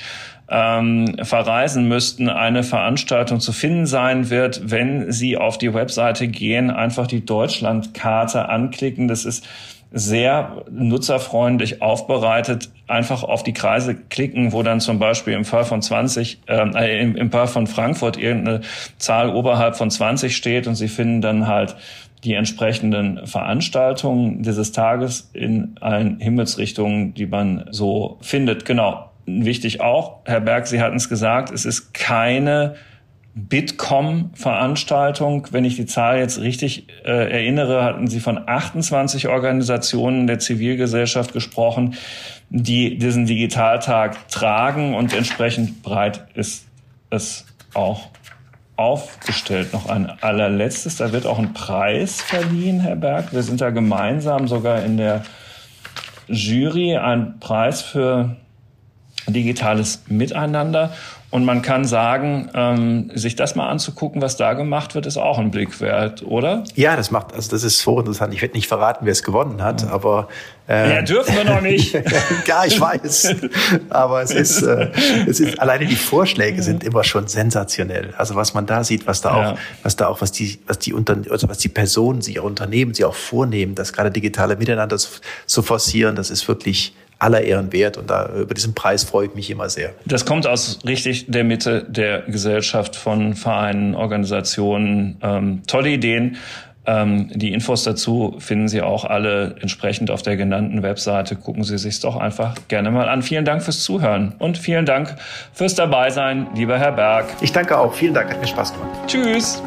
ähm, verreisen müssten, eine Veranstaltung zu finden sein wird, wenn Sie auf die Webseite gehen, einfach die Deutschlandkarte anklicken. Das ist sehr nutzerfreundlich aufbereitet, einfach auf die Kreise klicken, wo dann zum Beispiel im Fall von 20, äh, im, im Fall von Frankfurt irgendeine Zahl oberhalb von 20 steht und Sie finden dann halt die entsprechenden Veranstaltungen dieses Tages in allen Himmelsrichtungen, die man so findet. Genau wichtig auch, Herr Berg, Sie hatten es gesagt, es ist keine Bitkom-Veranstaltung. Wenn ich die Zahl jetzt richtig äh, erinnere, hatten Sie von 28 Organisationen der Zivilgesellschaft gesprochen, die diesen Digitaltag tragen und entsprechend breit ist es auch aufgestellt. Noch ein allerletztes, da wird auch ein Preis verliehen, Herr Berg. Wir sind da gemeinsam sogar in der Jury, ein Preis für digitales Miteinander. Und man kann sagen, ähm, sich das mal anzugucken, was da gemacht wird, ist auch ein Blick wert, oder? Ja, das macht, also das ist hochinteressant. Ich werde nicht verraten, wer es gewonnen hat, ja. aber äh, ja, dürfen wir noch nicht. ja, ich weiß. Aber es ist, äh, es ist alleine die Vorschläge sind immer schon sensationell. Also was man da sieht, was da auch, ja. was da auch, was die, was die Unter also was die Personen, sie Unternehmen, sie auch vornehmen, das gerade digitale Miteinander zu forcieren, das ist wirklich aller Ehren wert. Und da über diesen Preis freue ich mich immer sehr. Das kommt aus richtig der Mitte der Gesellschaft von Vereinen, Organisationen. Ähm, tolle Ideen. Ähm, die Infos dazu finden Sie auch alle entsprechend auf der genannten Webseite. Gucken Sie sich doch einfach gerne mal an. Vielen Dank fürs Zuhören und vielen Dank fürs Dabeisein, lieber Herr Berg. Ich danke auch. Vielen Dank, hat mir Spaß gemacht. Tschüss.